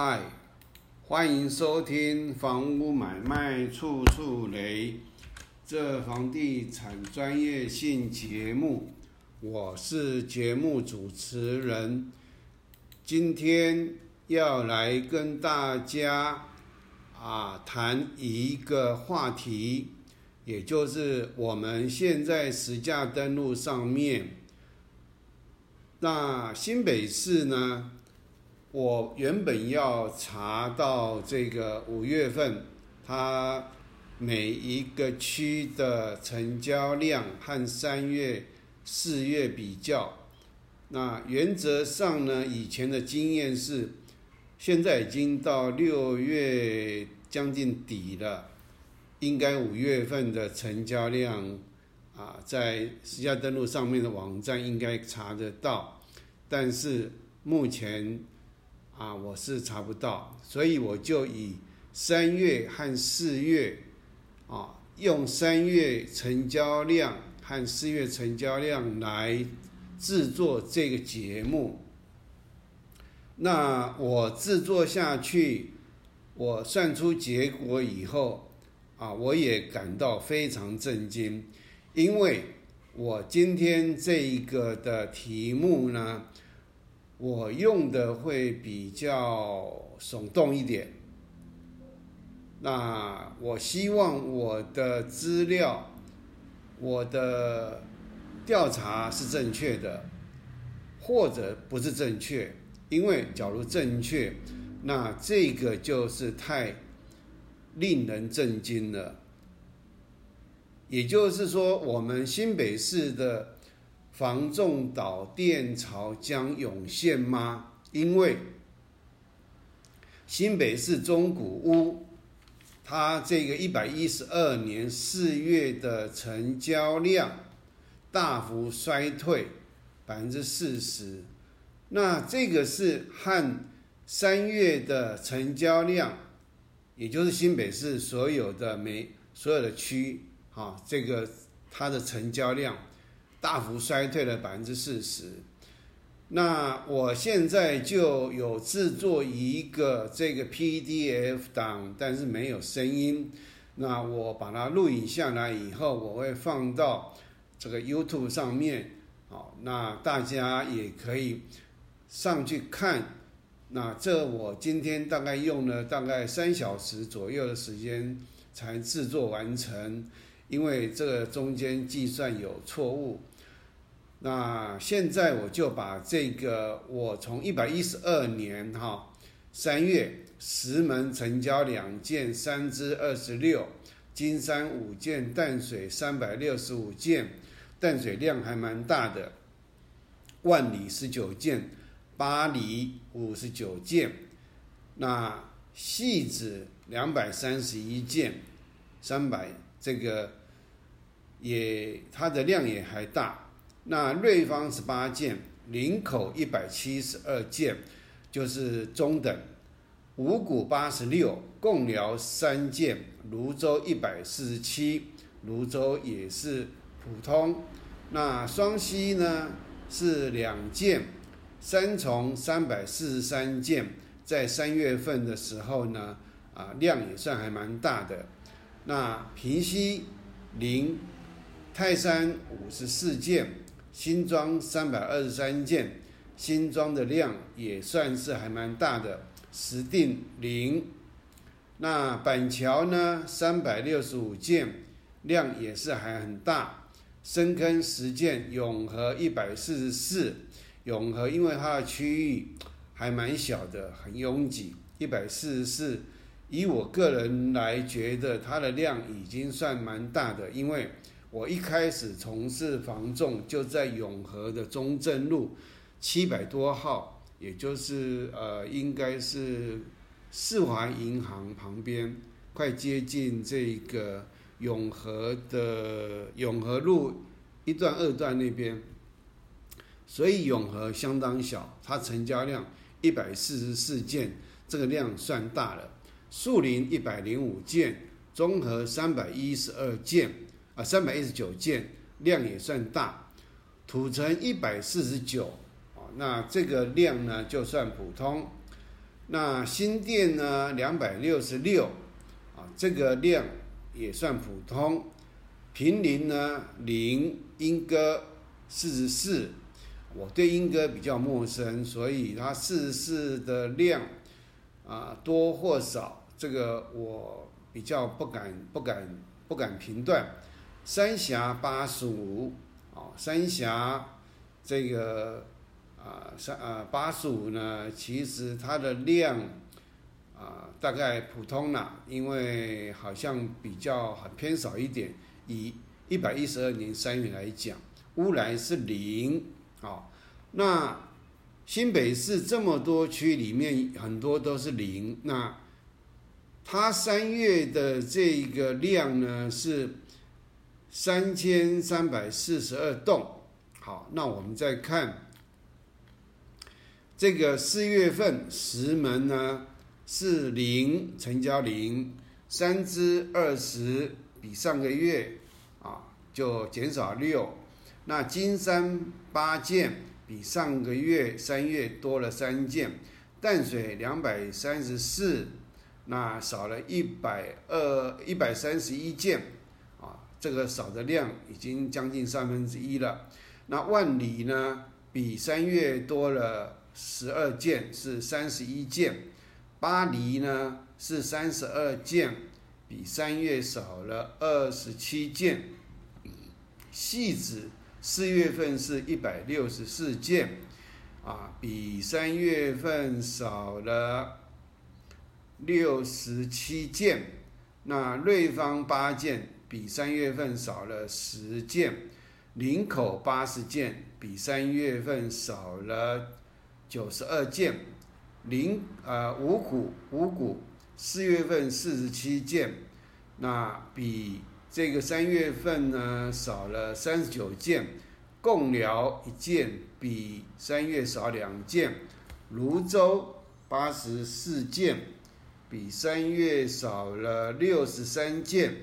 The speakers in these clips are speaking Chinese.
嗨，欢迎收听《房屋买卖处处雷》这房地产专业性节目，我是节目主持人，今天要来跟大家啊谈一个话题，也就是我们现在实价登录上面，那新北市呢？我原本要查到这个五月份，它每一个区的成交量和三月、四月比较。那原则上呢，以前的经验是，现在已经到六月将近底了，应该五月份的成交量啊，在实价登录上面的网站应该查得到，但是目前。啊，我是查不到，所以我就以三月和四月，啊，用三月成交量和四月成交量来制作这个节目。那我制作下去，我算出结果以后，啊，我也感到非常震惊，因为我今天这一个的题目呢。我用的会比较耸动一点，那我希望我的资料、我的调查是正确的，或者不是正确，因为假如正确，那这个就是太令人震惊了。也就是说，我们新北市的。房仲岛电潮将涌现吗？因为新北市中古屋，它这个一百一十二年四月的成交量大幅衰退百分之四十，那这个是和三月的成交量，也就是新北市所有的每所有的区，哈，这个它的成交量。大幅衰退了百分之四十，那我现在就有制作一个这个 PDF 档，但是没有声音。那我把它录影下来以后，我会放到这个 YouTube 上面，好，那大家也可以上去看。那这我今天大概用了大概三小时左右的时间才制作完成。因为这个中间计算有错误，那现在我就把这个我从一百一十二年哈三月石门成交两件，三支二十六，金山五件，淡水三百六十五件，淡水量还蛮大的，万里十九件，巴黎五十九件，那戏子两百三十一件，三百这个。也它的量也还大，那瑞芳十八件，林口一百七十二件，就是中等；五股八十六，共寮三件，泸州一百四十七，泸州也是普通。那双溪呢是两件，三重三百四十三件，在三月份的时候呢，啊量也算还蛮大的。那平溪零。泰山五十四件，新庄三百二十三件，新庄的量也算是还蛮大的。石定零，那板桥呢三百六十五件，量也是还很大。深坑十件，永和一百四十四，永和因为它的区域还蛮小的，很拥挤，一百四十四。以我个人来觉得，它的量已经算蛮大的，因为。我一开始从事房仲就在永和的中正路七百多号，也就是呃，应该是世华银行旁边，快接近这个永和的永和路一段二段那边，所以永和相当小，它成交量一百四十四件，这个量算大了。树林一百零五件，综合三百一十二件。啊，三百一十九件，量也算大。土城一百四十九，啊，那这个量呢就算普通。那新店呢两百六十六，啊，这个量也算普通。平林呢零，莺歌四十四，我对莺歌比较陌生，所以它四十四的量啊多或少，这个我比较不敢不敢不敢评断。三峡八十五，啊，三峡这个啊三啊八十五呢，其实它的量啊大概普通了，因为好像比较很偏少一点。以一百一十二年三月来讲，污染是零，啊，那新北市这么多区里面很多都是零，那它三月的这个量呢是三千三百四十二栋，好，那我们再看这个四月份石门呢是零成交零，三支二十。比上个月啊就减少六，那金山八件比上个月三月多了三件，淡水两百三十四，那少了一百二一百三十一件，啊，这个少的量已经将近三分之一了。那万里呢比三月多了十二件，是三十一件，巴黎呢是三十二件。比三月少了二十七件，细子四月份是一百六十四件，啊，比三月份少了六十七件。那瑞芳八件，比三月份少了十件。林口八十件，比三月份少了九十二件。林啊五股五股。四月份四十七件，那比这个三月份呢少了三十九件，共寮一件，比三月少两件。泸州八十四件，比三月少了六十三件。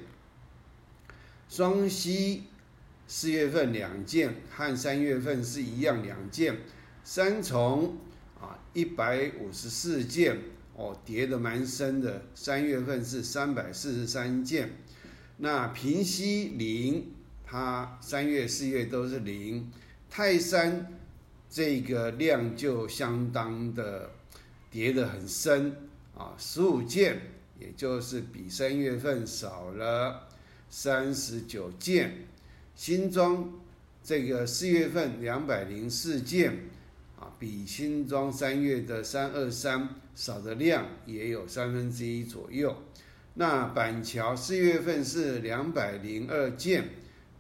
双溪四月份两件，和三月份是一样两件。三重啊一百五十四件。哦，跌的蛮深的。三月份是三百四十三件，那平西零，它三月、四月都是零。泰山这个量就相当的跌的很深啊，十五件，也就是比三月份少了三十九件。新庄这个四月份两百零四件。啊比新庄三月的三二三少的量也有三分之一左右。那板桥四月份是两百零二件，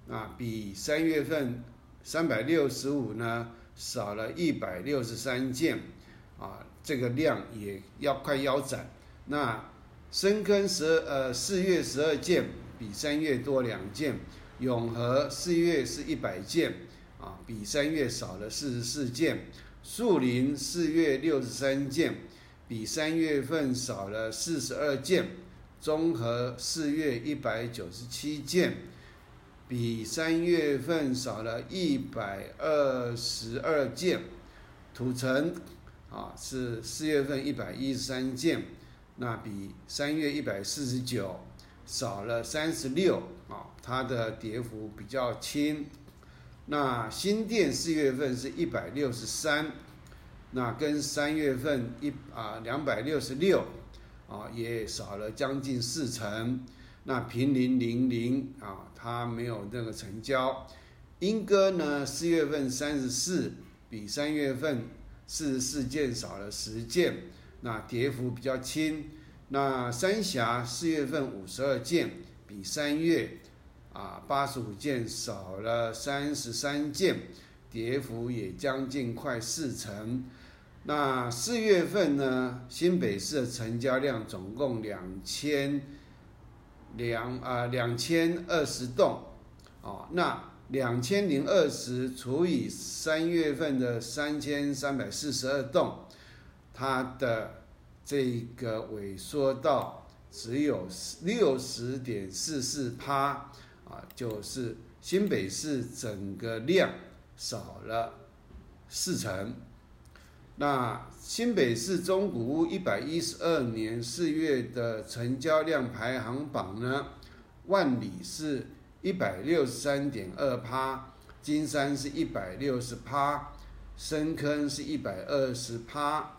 啊，比三月份三百六十五呢少了一百六十三件，啊，这个量也要快腰斩。那深坑十呃四月十二件，比三月多两件。永和四月是一百件，啊，比三月少了四十四件。树林四月六十三件，比三月份少了四十二件。综合四月一百九十七件，比三月份少了一百二十二件。土城啊是四月份一百一十三件，那比三月一百四十九少了三十六啊，它的跌幅比较轻。那新店四月份是一百六十三，那跟三月份一啊两百六十六啊也少了将近四成。那平林零零啊，它没有那个成交。莺歌呢，四月份三十四，比三月份四十四件少了十件，那跌幅比较轻。那三峡四月份五十二件，比三月。啊，八十五件少了三十三件，跌幅也将近快四成。那四月份呢，新北市的成交量总共两千两啊两千二十栋，哦，那两千零二十除以三月份的三千三百四十二栋，它的这个萎缩到只有六十点四四趴。啊，就是新北市整个量少了四成，那新北市中古屋一百一十二年四月的成交量排行榜呢，万里是一百六十三点二趴，金山是一百六十趴，深坑是一百二十趴，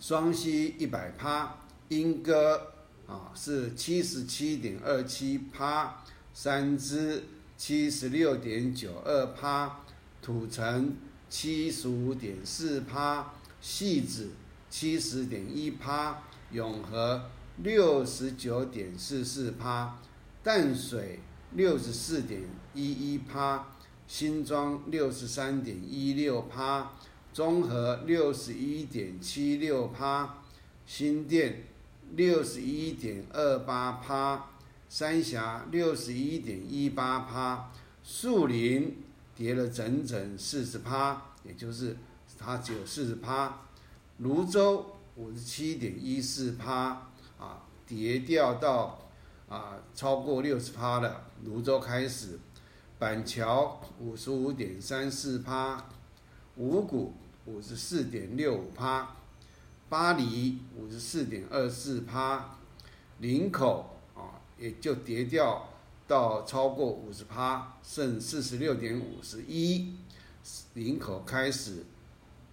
双溪一百趴，莺歌啊是七十七点二七趴，三支七十六点九二趴，土城。七十五点四趴，细子七十点一趴，永和六十九点四四趴，淡水六十四点一一趴，新庄六十三点一六趴，中和六十一点七六趴，新店六十一点二八趴，三峡六十一点一八趴，树林。跌了整整四十趴，也就是它只有四十趴。泸州五十七点一四趴，啊，跌掉到啊超过六十趴了。泸州开始，板桥五十五点三四趴，五股五十四点六五趴，巴黎五十四点二四趴，林口啊也就跌掉。到超过五十趴，剩四十六点五十一，领口开始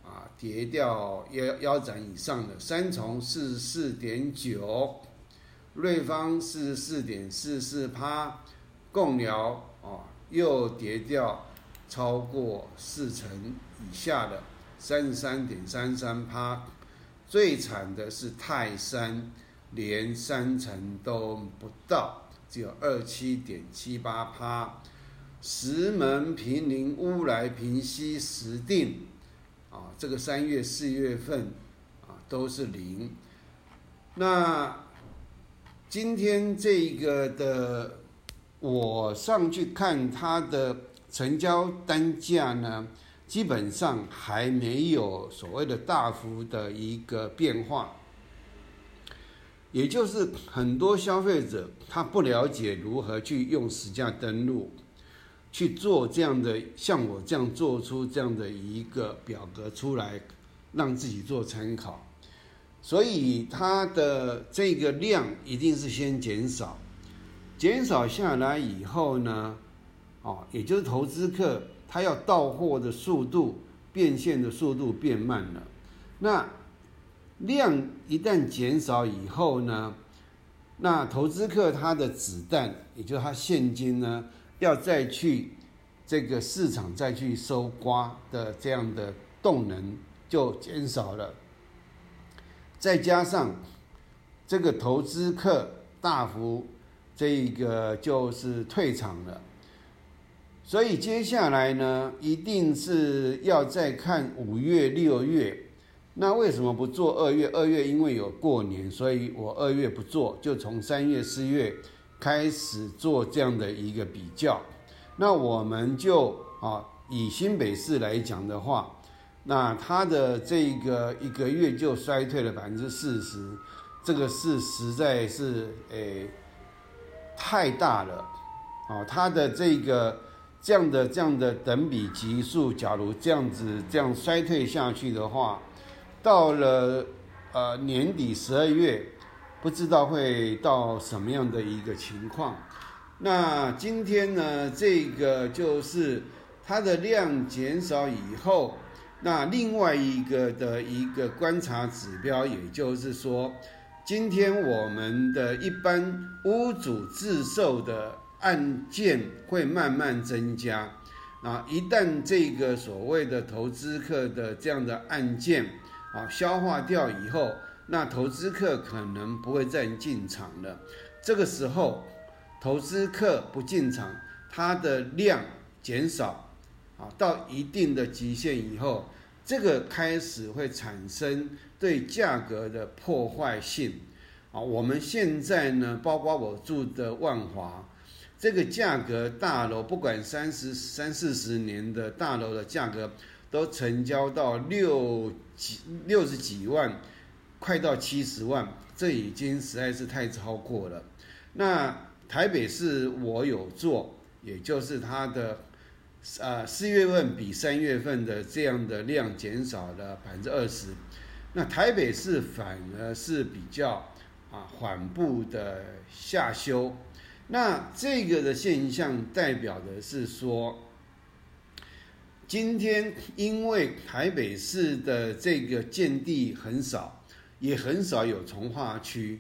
啊跌掉腰腰斩以上的三重四十四点九，瑞芳四十四点四四趴，共寮啊又跌掉超过四成以下的三十三点三三趴，最惨的是泰山，连三成都不到。只有二七点七八趴，石门、平林、乌来、平西、石定，啊，这个三月、四月份啊都是零。那今天这个的，我上去看它的成交单价呢，基本上还没有所谓的大幅的一个变化。也就是很多消费者他不了解如何去用实价登录去做这样的，像我这样做出这样的一个表格出来，让自己做参考。所以它的这个量一定是先减少，减少下来以后呢，哦，也就是投资客他要到货的速度变现的速度变慢了，那。量一旦减少以后呢，那投资客他的子弹，也就是他现金呢，要再去这个市场再去收刮的这样的动能就减少了。再加上这个投资客大幅这个就是退场了，所以接下来呢，一定是要再看五月、六月。那为什么不做二月？二月因为有过年，所以我二月不做，就从三月、四月开始做这样的一个比较。那我们就啊，以新北市来讲的话，那它的这个一个月就衰退了百分之四十，这个是实在是诶太大了啊！它的这个这样的这样的等比级数，假如这样子这样衰退下去的话，到了呃年底十二月，不知道会到什么样的一个情况。那今天呢，这个就是它的量减少以后，那另外一个的一个观察指标，也就是说，今天我们的一般屋主自售的案件会慢慢增加。啊，一旦这个所谓的投资客的这样的案件，啊，消化掉以后，那投资客可能不会再进场了。这个时候，投资客不进场，它的量减少，啊，到一定的极限以后，这个开始会产生对价格的破坏性。啊，我们现在呢，包括我住的万华，这个价格大楼，不管三十三四十年的大楼的价格。都成交到六几六十几万，快到七十万，这已经实在是太超过了。那台北市我有做，也就是它的呃，四月份比三月份的这样的量减少了百分之二十，那台北市反而是比较啊缓步的下修，那这个的现象代表的是说，今天因为台北市的这个建地很少，也很少有从化区，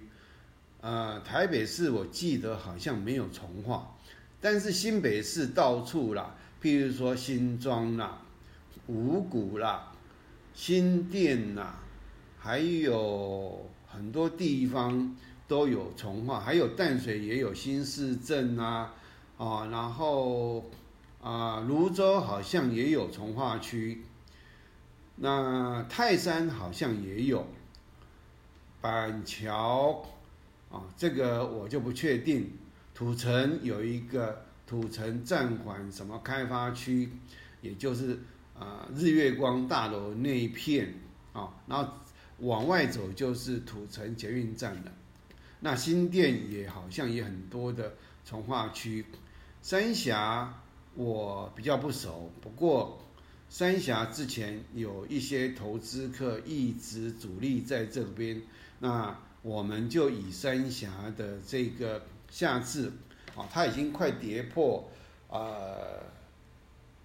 呃，台北市我记得好像没有从化，但是新北市到处啦。譬如说新庄啦、五股啦、新店啦，还有很多地方都有从化，还有淡水也有新市镇啊，啊，然后啊，泸州好像也有从化区，那泰山好像也有，板桥啊，这个我就不确定，土城有一个。土城暂缓什么开发区，也就是啊日月光大楼那一片啊，然后往外走就是土城捷运站了。那新店也好像也很多的从化区，三峡我比较不熟，不过三峡之前有一些投资客一直主力在这边，那我们就以三峡的这个下次。啊，它已经快跌破，呃，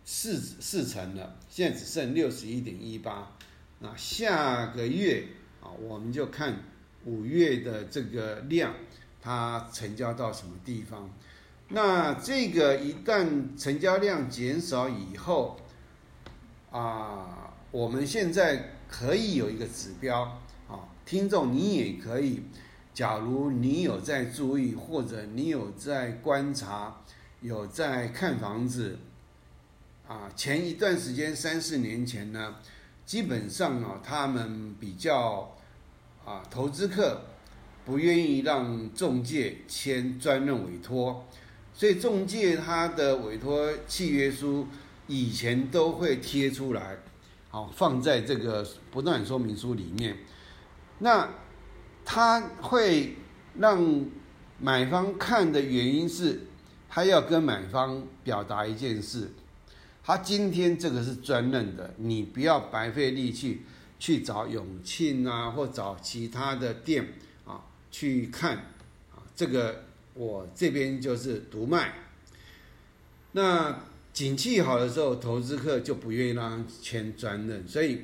四四成了，现在只剩六十一点一八。那下个月啊，我们就看五月的这个量，它成交到什么地方？那这个一旦成交量减少以后，啊，我们现在可以有一个指标啊，听众你也可以。假如你有在注意，或者你有在观察，有在看房子，啊，前一段时间三四年前呢，基本上啊，他们比较啊，投资客不愿意让中介签专任委托，所以中介他的委托契约书以前都会贴出来，好放在这个不断说明书里面，那。他会让买方看的原因是，他要跟买方表达一件事，他今天这个是专任的，你不要白费力气去找永庆啊，或找其他的店啊去看啊，这个我这边就是独卖。那景气好的时候，投资客就不愿意让签专任，所以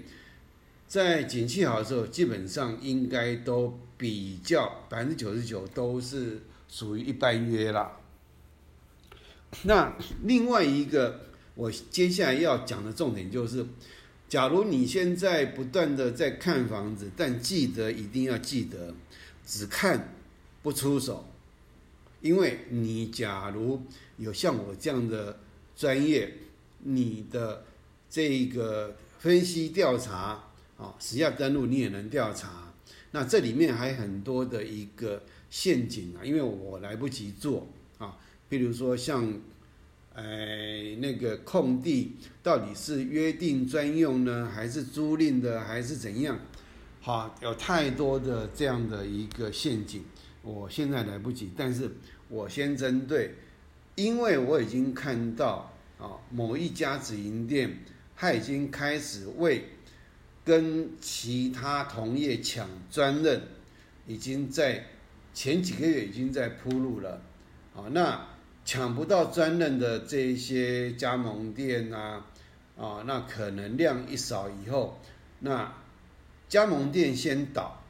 在景气好的时候，基本上应该都。比较百分之九十九都是属于一般约了。那另外一个，我接下来要讲的重点就是，假如你现在不断的在看房子，但记得一定要记得，只看不出手，因为你假如有像我这样的专业，你的这个分析调查啊，实价登录你也能调查。那这里面还很多的一个陷阱啊，因为我来不及做啊。比如说像，哎，那个空地到底是约定专用呢，还是租赁的，还是怎样？好，有太多的这样的一个陷阱，我现在来不及。但是我先针对，因为我已经看到啊，某一家直营店，他已经开始为。跟其他同业抢专任，已经在前几个月已经在铺路了，啊，那抢不到专任的这些加盟店啊，啊，那可能量一少以后，那加盟店先倒，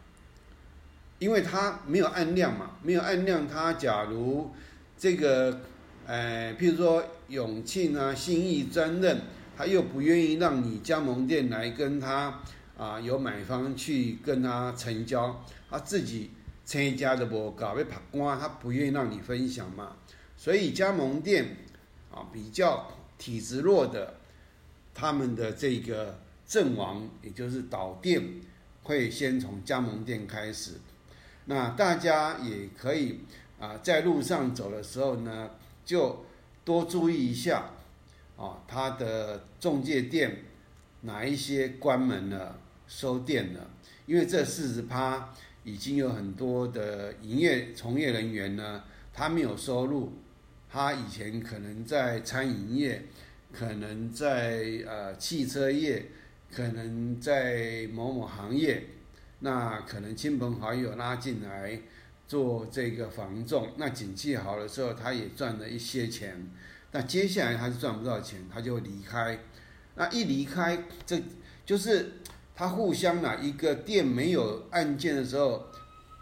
因为它没有按量嘛，没有按量，它假如这个，呃，譬如说永庆啊、信义专任。他又不愿意让你加盟店来跟他啊，有买方去跟他成交，他自己一家的不搞被拍光，他不愿意让你分享嘛。所以加盟店啊比较体质弱的，他们的这个阵亡，也就是导店，会先从加盟店开始。那大家也可以啊，在路上走的时候呢，就多注意一下。啊，他的中介店哪一些关门了、收店了？因为这四十趴已经有很多的营业从业人员呢，他没有收入，他以前可能在餐饮业可能在呃汽车业，可能在某某行业，那可能亲朋好友拉进来做这个房仲，那景气好的时候，他也赚了一些钱，那接下来他是赚不到钱，他就会离开，那一离开，这就是他互相啊，一个店没有案件的时候，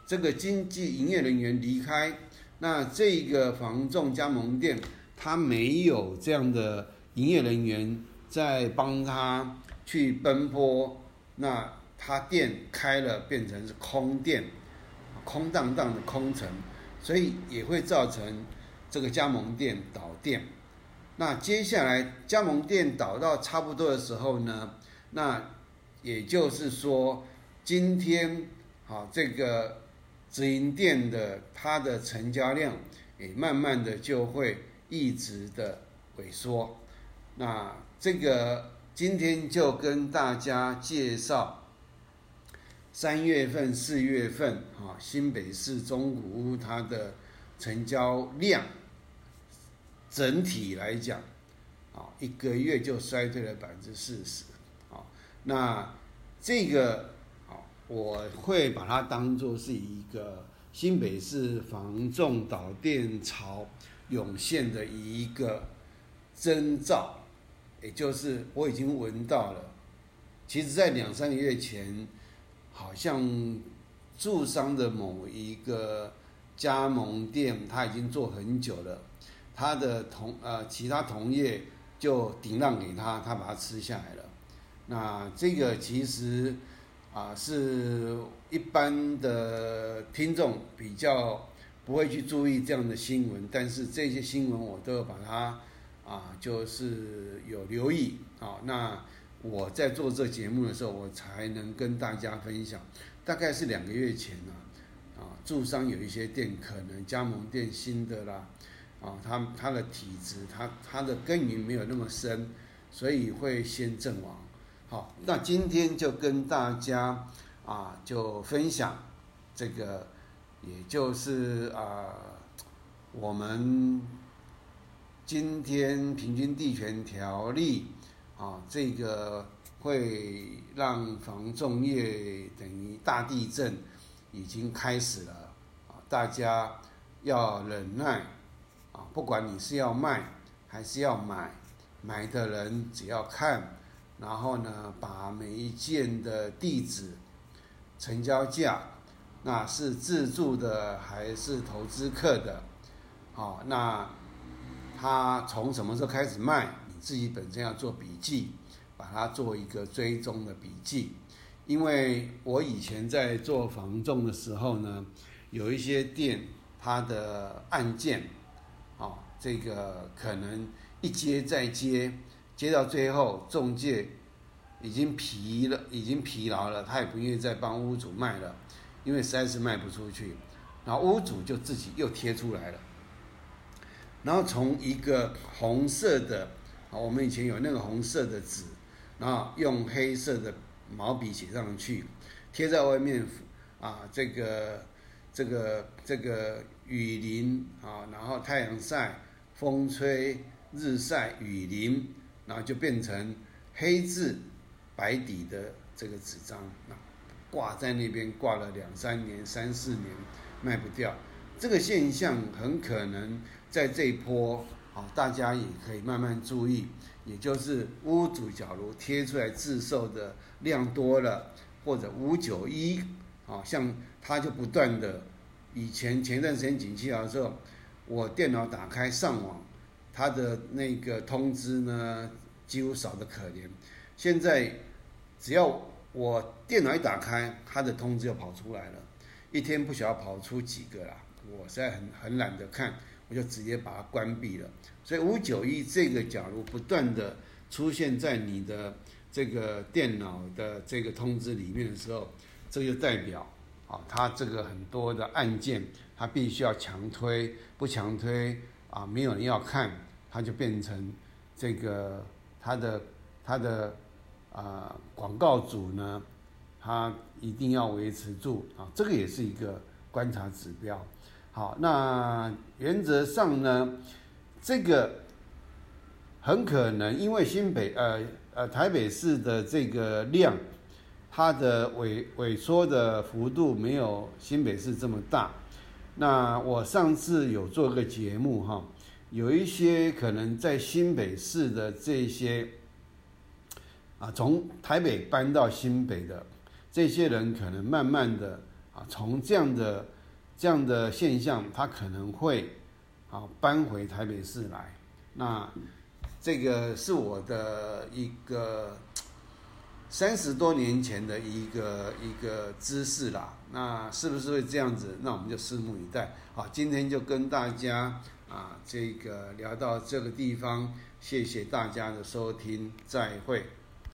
这个经济营业人员离开，那这个房仲加盟店他没有这样的。营业人员在帮他去奔波，那他店开了变成是空店，空荡荡的空城，所以也会造成这个加盟店倒店。那接下来加盟店倒到差不多的时候呢，那也就是说，今天好这个直营店的它的成交量也慢慢的就会一直的萎缩。那这个今天就跟大家介绍三月份、四月份啊，新北市中古屋它的成交量，整体来讲，啊，一个月就衰退了百分之四十，啊，那这个啊，我会把它当做是一个新北市防重导电潮涌现的一个征兆。也就是我已经闻到了，其实，在两三个月前，好像住商的某一个加盟店，他已经做很久了，他的同呃其他同业就顶让给他，他把它吃下来了。那这个其实啊，是一般的听众比较不会去注意这样的新闻，但是这些新闻我都要把它。啊，就是有留意啊。那我在做这节目的时候，我才能跟大家分享。大概是两个月前呢，啊，住商有一些店可能加盟店新的啦，啊，他他的体质，他他的根源没有那么深，所以会先阵亡。好，那今天就跟大家啊，就分享这个，也就是啊，我们。今天平均地权条例啊，这个会让房仲业等于大地震已经开始了啊，大家要忍耐不管你是要卖还是要买，买的人只要看，然后呢，把每一件的地址、成交价，那是自住的还是投资客的，好，那。他从什么时候开始卖？你自己本身要做笔记，把它做一个追踪的笔记。因为我以前在做房仲的时候呢，有一些店它的案件，这个可能一接再接，接到最后中介已经疲了，已经疲劳了，他也不愿意再帮屋主卖了，因为实在是卖不出去，然后屋主就自己又贴出来了。然后从一个红色的，啊，我们以前有那个红色的纸，然后用黑色的毛笔写上去，贴在外面，啊，这个这个这个雨淋啊，然后太阳晒、风吹、日晒、雨淋，然后就变成黑字白底的这个纸张，那挂在那边挂了两三年、三四年，卖不掉。这个现象很可能。在这一波，啊，大家也可以慢慢注意，也就是屋主假如贴出来自售的量多了，或者五九一，啊，像他就不断的，以前前段时间景气好的时候，我电脑打开上网，他的那个通知呢几乎少得可怜，现在只要我电脑一打开，他的通知就跑出来了，一天不晓得跑出几个啦，我实在很很懒得看。我就直接把它关闭了。所以五九一这个，假如不断的出现在你的这个电脑的这个通知里面的时候，这就代表啊，它这个很多的按键，它必须要强推，不强推啊，没有人要看，它就变成这个它的它的啊广告主呢，它一定要维持住啊，这个也是一个观察指标。好，那原则上呢，这个很可能因为新北呃呃台北市的这个量，它的萎萎缩的幅度没有新北市这么大。那我上次有做个节目哈，有一些可能在新北市的这些啊，从台北搬到新北的这些人，可能慢慢的啊，从这样的这样的现象，他可能会啊搬回台北市来。那这个是我的一个三十多年前的一个一个姿势啦。那是不是会这样子？那我们就拭目以待。好，今天就跟大家啊这个聊到这个地方，谢谢大家的收听，再会。